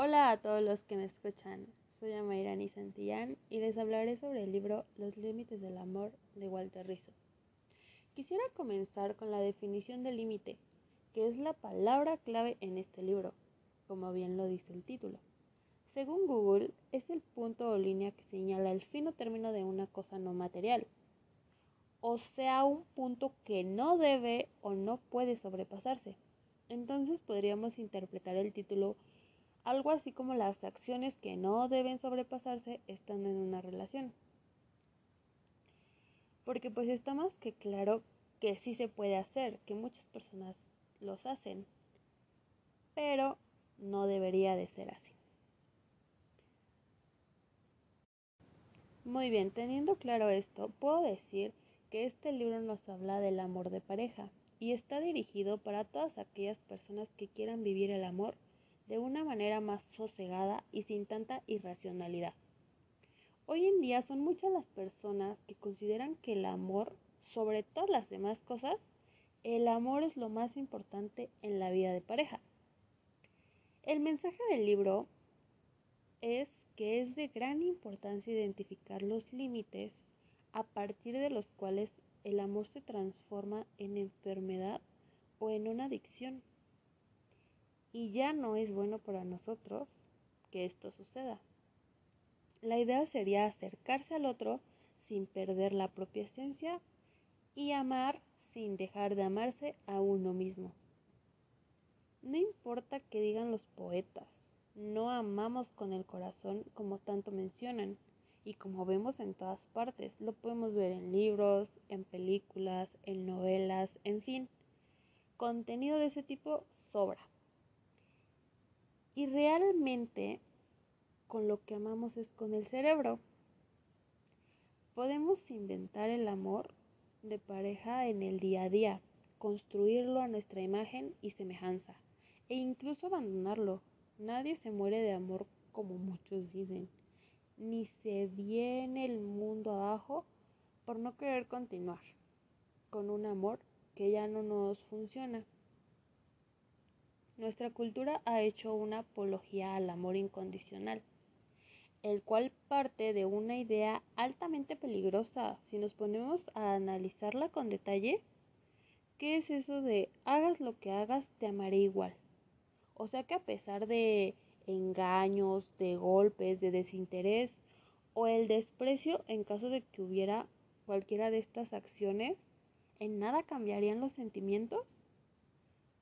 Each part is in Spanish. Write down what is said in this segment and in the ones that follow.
Hola a todos los que me escuchan. Soy Amairani Santillán y les hablaré sobre el libro Los límites del amor de Walter Rizzo. Quisiera comenzar con la definición de límite, que es la palabra clave en este libro, como bien lo dice el título. Según Google, es el punto o línea que señala el fin o término de una cosa no material, o sea, un punto que no debe o no puede sobrepasarse. Entonces podríamos interpretar el título algo así como las acciones que no deben sobrepasarse estando en una relación. Porque pues está más que claro que sí se puede hacer, que muchas personas los hacen, pero no debería de ser así. Muy bien, teniendo claro esto, puedo decir que este libro nos habla del amor de pareja y está dirigido para todas aquellas personas que quieran vivir el amor de una manera más sosegada y sin tanta irracionalidad. Hoy en día son muchas las personas que consideran que el amor, sobre todas las demás cosas, el amor es lo más importante en la vida de pareja. El mensaje del libro es que es de gran importancia identificar los límites a partir de los cuales el amor se transforma en enfermedad o en una adicción y ya no es bueno para nosotros que esto suceda. La idea sería acercarse al otro sin perder la propia esencia y amar sin dejar de amarse a uno mismo. No importa que digan los poetas, no amamos con el corazón como tanto mencionan y como vemos en todas partes, lo podemos ver en libros, en películas, en novelas, en fin. Contenido de ese tipo sobra. Y realmente con lo que amamos es con el cerebro. Podemos inventar el amor de pareja en el día a día, construirlo a nuestra imagen y semejanza, e incluso abandonarlo. Nadie se muere de amor como muchos dicen, ni se viene el mundo abajo por no querer continuar con un amor que ya no nos funciona. Nuestra cultura ha hecho una apología al amor incondicional, el cual parte de una idea altamente peligrosa si nos ponemos a analizarla con detalle. ¿Qué es eso de hagas lo que hagas, te amaré igual? O sea que a pesar de engaños, de golpes, de desinterés o el desprecio en caso de que hubiera cualquiera de estas acciones, ¿en nada cambiarían los sentimientos?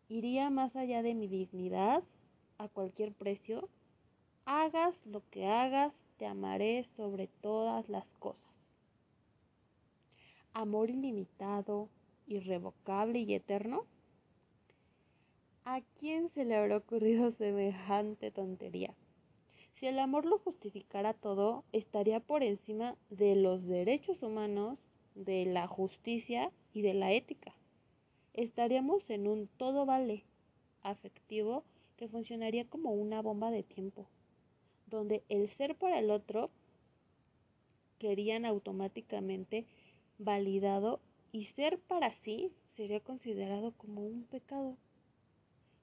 Iría más allá de mi dignidad a cualquier precio. Hagas lo que hagas, te amaré sobre todas las cosas. Amor ilimitado, irrevocable y eterno. ¿A quién se le habrá ocurrido semejante tontería? Si el amor lo justificara todo, estaría por encima de los derechos humanos, de la justicia y de la ética estaríamos en un todo vale afectivo que funcionaría como una bomba de tiempo, donde el ser para el otro querían automáticamente validado y ser para sí sería considerado como un pecado.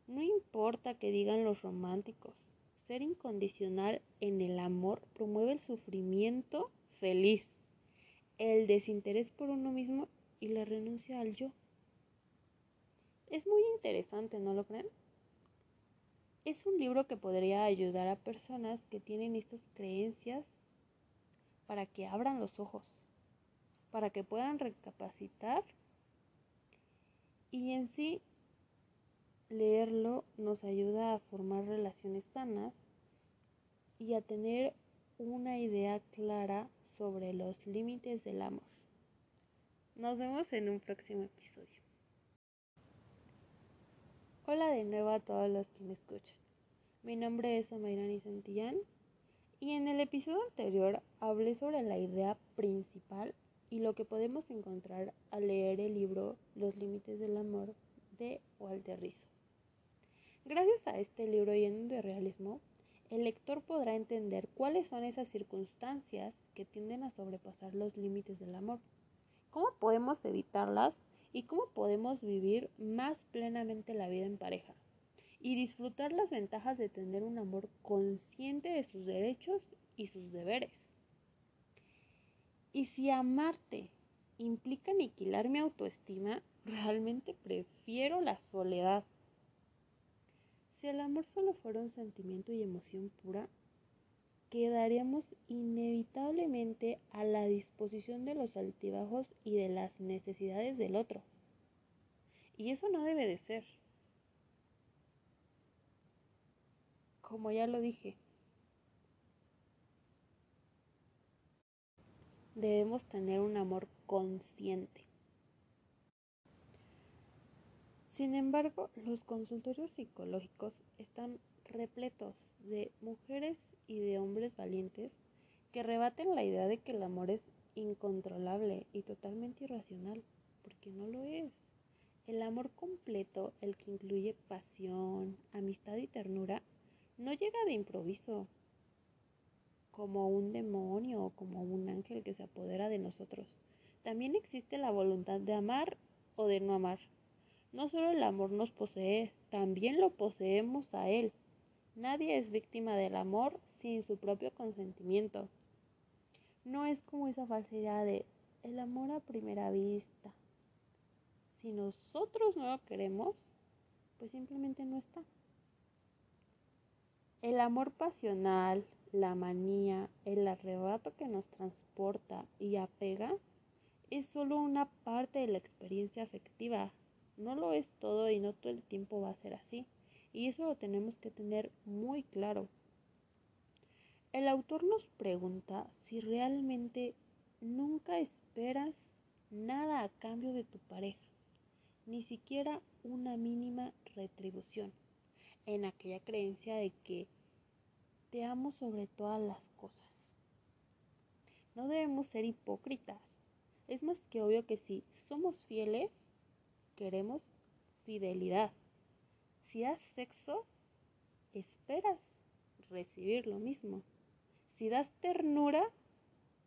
No importa que digan los románticos, ser incondicional en el amor promueve el sufrimiento feliz, el desinterés por uno mismo y la renuncia al yo. Es muy interesante, ¿no lo creen? Es un libro que podría ayudar a personas que tienen estas creencias para que abran los ojos, para que puedan recapacitar y en sí leerlo nos ayuda a formar relaciones sanas y a tener una idea clara sobre los límites del amor. Nos vemos en un próximo episodio. Hola de nuevo a todos los que me escuchan. Mi nombre es Amairani Santillán y en el episodio anterior hablé sobre la idea principal y lo que podemos encontrar al leer el libro Los Límites del Amor de Walter Rizzo. Gracias a este libro lleno de realismo, el lector podrá entender cuáles son esas circunstancias que tienden a sobrepasar los límites del amor, cómo podemos evitarlas y cómo podemos vivir más plenamente la vida en pareja y disfrutar las ventajas de tener un amor consciente de sus derechos y sus deberes. Y si amarte implica aniquilar mi autoestima, realmente prefiero la soledad. Si el amor solo fuera un sentimiento y emoción pura, quedaríamos inevitablemente a la disposición de los altibajos y de las necesidades del otro. Y eso no debe de ser. Como ya lo dije, debemos tener un amor consciente. Sin embargo, los consultorios psicológicos están repletos de mujeres y de hombres valientes que rebaten la idea de que el amor es incontrolable y totalmente irracional, porque no lo es. El amor completo, el que incluye pasión, amistad y ternura, no llega de improviso, como un demonio o como un ángel que se apodera de nosotros. También existe la voluntad de amar o de no amar. No solo el amor nos posee, también lo poseemos a él. Nadie es víctima del amor sin su propio consentimiento. No es como esa falsedad de el amor a primera vista. Si nosotros no lo queremos, pues simplemente no está. El amor pasional, la manía, el arrebato que nos transporta y apega es solo una parte de la experiencia afectiva. No lo es todo y no todo el tiempo va a ser así. Y eso lo tenemos que tener muy claro. El autor nos pregunta si realmente nunca esperas nada a cambio de tu pareja, ni siquiera una mínima retribución, en aquella creencia de que te amo sobre todas las cosas. No debemos ser hipócritas. Es más que obvio que si somos fieles, queremos fidelidad. Si das sexo, esperas recibir lo mismo. Si das ternura,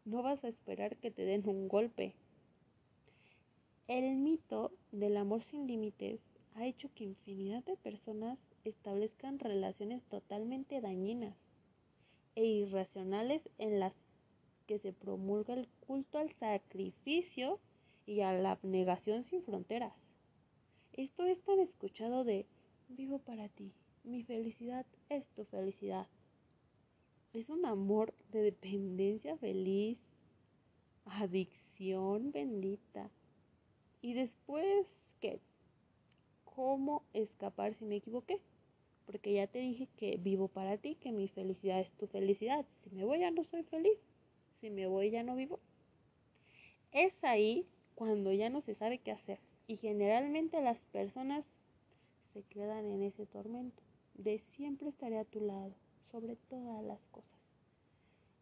no vas a esperar que te den un golpe. El mito del amor sin límites ha hecho que infinidad de personas establezcan relaciones totalmente dañinas e irracionales en las que se promulga el culto al sacrificio y a la abnegación sin fronteras. Esto es tan escuchado de vivo para ti, mi felicidad es tu felicidad. Es un amor de dependencia feliz, adicción bendita. Y después, ¿qué? ¿Cómo escapar si me equivoqué? Porque ya te dije que vivo para ti, que mi felicidad es tu felicidad. Si me voy ya no soy feliz, si me voy ya no vivo. Es ahí cuando ya no se sabe qué hacer. Y generalmente las personas se quedan en ese tormento de siempre estaré a tu lado, sobre todas las cosas.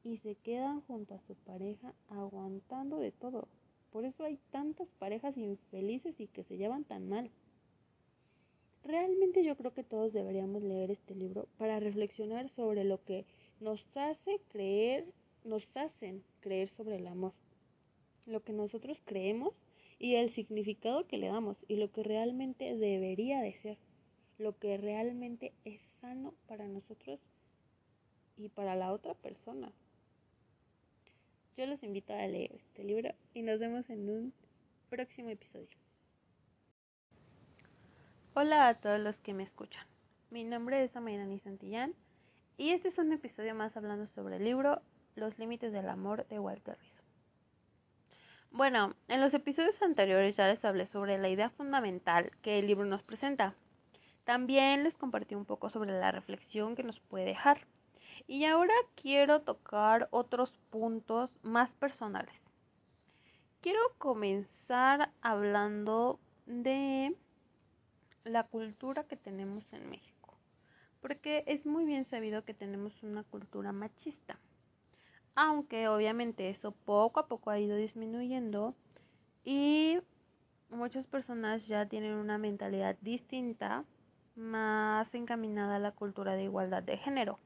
Y se quedan junto a su pareja aguantando de todo. Por eso hay tantas parejas infelices y que se llevan tan mal. Realmente yo creo que todos deberíamos leer este libro para reflexionar sobre lo que nos hace creer, nos hacen creer sobre el amor. Lo que nosotros creemos y el significado que le damos y lo que realmente debería de ser, lo que realmente es sano para nosotros y para la otra persona. Yo los invito a leer este libro y nos vemos en un próximo episodio. Hola a todos los que me escuchan. Mi nombre es Amairani Santillán y este es un episodio más hablando sobre el libro Los límites del amor de Walter Rizzo. Bueno, en los episodios anteriores ya les hablé sobre la idea fundamental que el libro nos presenta. También les compartí un poco sobre la reflexión que nos puede dejar. Y ahora quiero tocar otros puntos más personales. Quiero comenzar hablando de la cultura que tenemos en México. Porque es muy bien sabido que tenemos una cultura machista aunque obviamente eso poco a poco ha ido disminuyendo y muchas personas ya tienen una mentalidad distinta, más encaminada a la cultura de igualdad de género.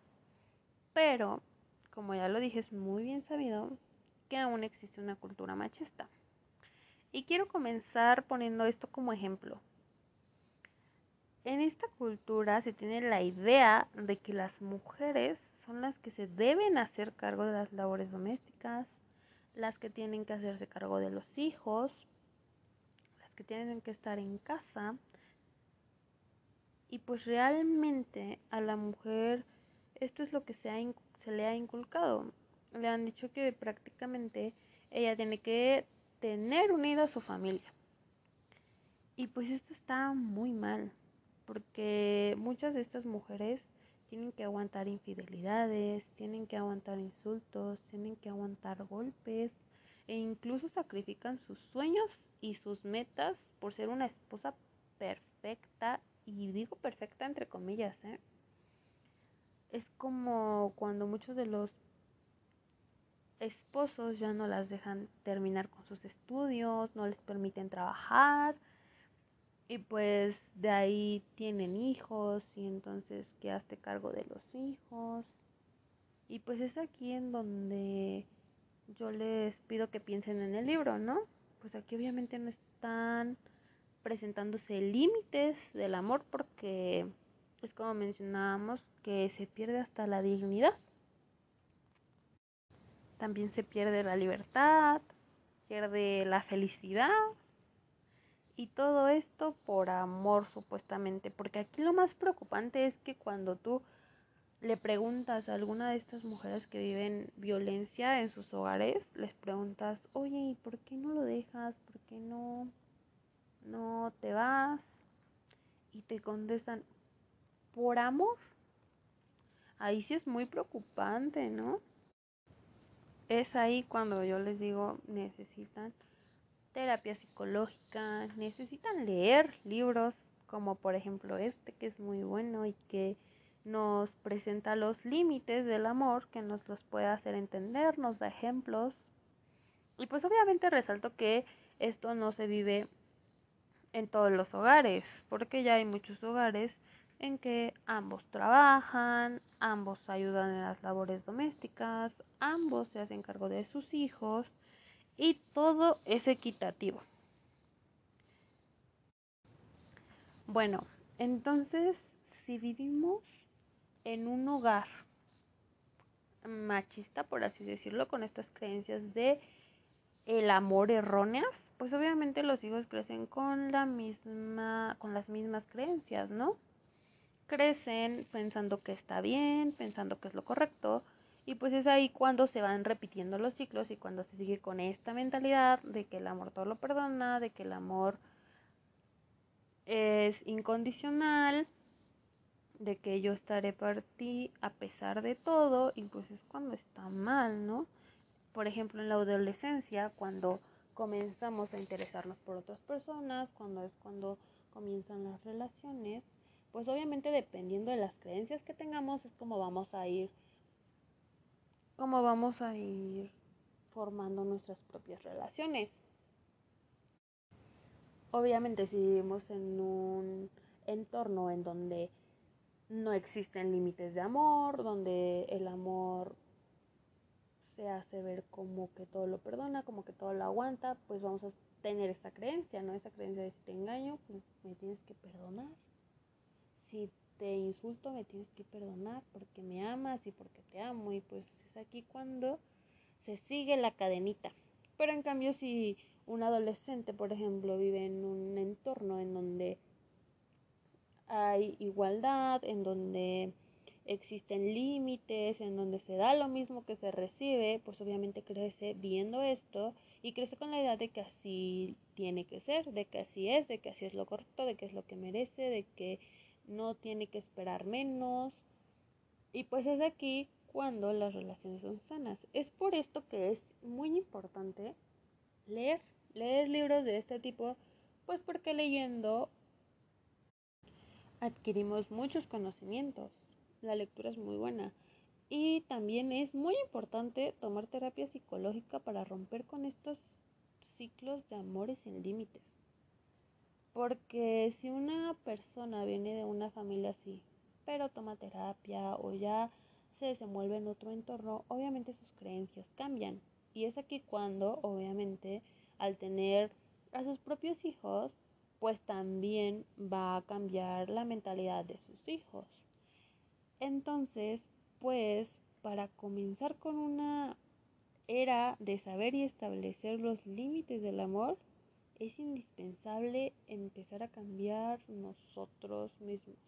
Pero, como ya lo dije, es muy bien sabido que aún existe una cultura machista. Y quiero comenzar poniendo esto como ejemplo. en esta cultura se tiene la idea de que las mujeres son las que se deben hacer cargo de las labores domésticas, las que tienen que hacerse cargo de los hijos, las que tienen que estar en casa. Y pues realmente a la mujer esto es lo que se, se le ha inculcado. Le han dicho que prácticamente ella tiene que tener unida a su familia. Y pues esto está muy mal, porque muchas de estas mujeres tienen que aguantar infidelidades, tienen que aguantar insultos, tienen que aguantar golpes e incluso sacrifican sus sueños y sus metas por ser una esposa perfecta, y digo perfecta entre comillas, ¿eh? Es como cuando muchos de los esposos ya no las dejan terminar con sus estudios, no les permiten trabajar y pues de ahí tienen hijos y entonces quedaste cargo de los hijos. Y pues es aquí en donde yo les pido que piensen en el libro, ¿no? Pues aquí obviamente no están presentándose límites del amor porque es como mencionábamos que se pierde hasta la dignidad también se pierde la libertad, pierde la felicidad y todo esto por amor supuestamente, porque aquí lo más preocupante es que cuando tú le preguntas a alguna de estas mujeres que viven violencia en sus hogares, les preguntas, oye, ¿y por qué no lo dejas? ¿Por qué no, no te vas? Y te contestan, por amor. Ahí sí es muy preocupante, ¿no? es ahí cuando yo les digo necesitan terapia psicológica, necesitan leer libros como por ejemplo este que es muy bueno y que nos presenta los límites del amor, que nos los puede hacer entender, nos da ejemplos. Y pues obviamente resalto que esto no se vive en todos los hogares, porque ya hay muchos hogares en que ambos trabajan, ambos ayudan en las labores domésticas, ambos se hacen cargo de sus hijos y todo es equitativo. Bueno, entonces si vivimos en un hogar machista, por así decirlo, con estas creencias de el amor erróneas, pues obviamente los hijos crecen con la misma con las mismas creencias, ¿no? crecen pensando que está bien, pensando que es lo correcto, y pues es ahí cuando se van repitiendo los ciclos y cuando se sigue con esta mentalidad de que el amor todo lo perdona, de que el amor es incondicional, de que yo estaré por ti a pesar de todo, y pues es cuando está mal, ¿no? Por ejemplo, en la adolescencia, cuando comenzamos a interesarnos por otras personas, cuando es cuando comienzan las relaciones, pues obviamente dependiendo de las creencias que tengamos es como vamos a ir como vamos a ir formando nuestras propias relaciones. Obviamente si vivimos en un entorno en donde no existen límites de amor, donde el amor se hace ver como que todo lo perdona, como que todo lo aguanta, pues vamos a tener esa creencia, ¿no? Esa creencia de si te engaño, pues me tienes que perdonar si te insulto me tienes que perdonar porque me amas y porque te amo y pues es aquí cuando se sigue la cadenita. Pero en cambio si un adolescente, por ejemplo, vive en un entorno en donde hay igualdad, en donde existen límites, en donde se da lo mismo que se recibe, pues obviamente crece viendo esto y crece con la idea de que así tiene que ser, de que así es, de que así es lo correcto, de que es lo que merece, de que no tiene que esperar menos. Y pues es aquí cuando las relaciones son sanas. Es por esto que es muy importante leer, leer libros de este tipo, pues porque leyendo adquirimos muchos conocimientos. La lectura es muy buena. Y también es muy importante tomar terapia psicológica para romper con estos ciclos de amores sin límites. Porque si una persona viene de una familia así, pero toma terapia o ya se desenvuelve en otro entorno, obviamente sus creencias cambian. Y es aquí cuando, obviamente, al tener a sus propios hijos, pues también va a cambiar la mentalidad de sus hijos. Entonces, pues, para comenzar con una era de saber y establecer los límites del amor, es indispensable empezar a cambiar nosotros mismos.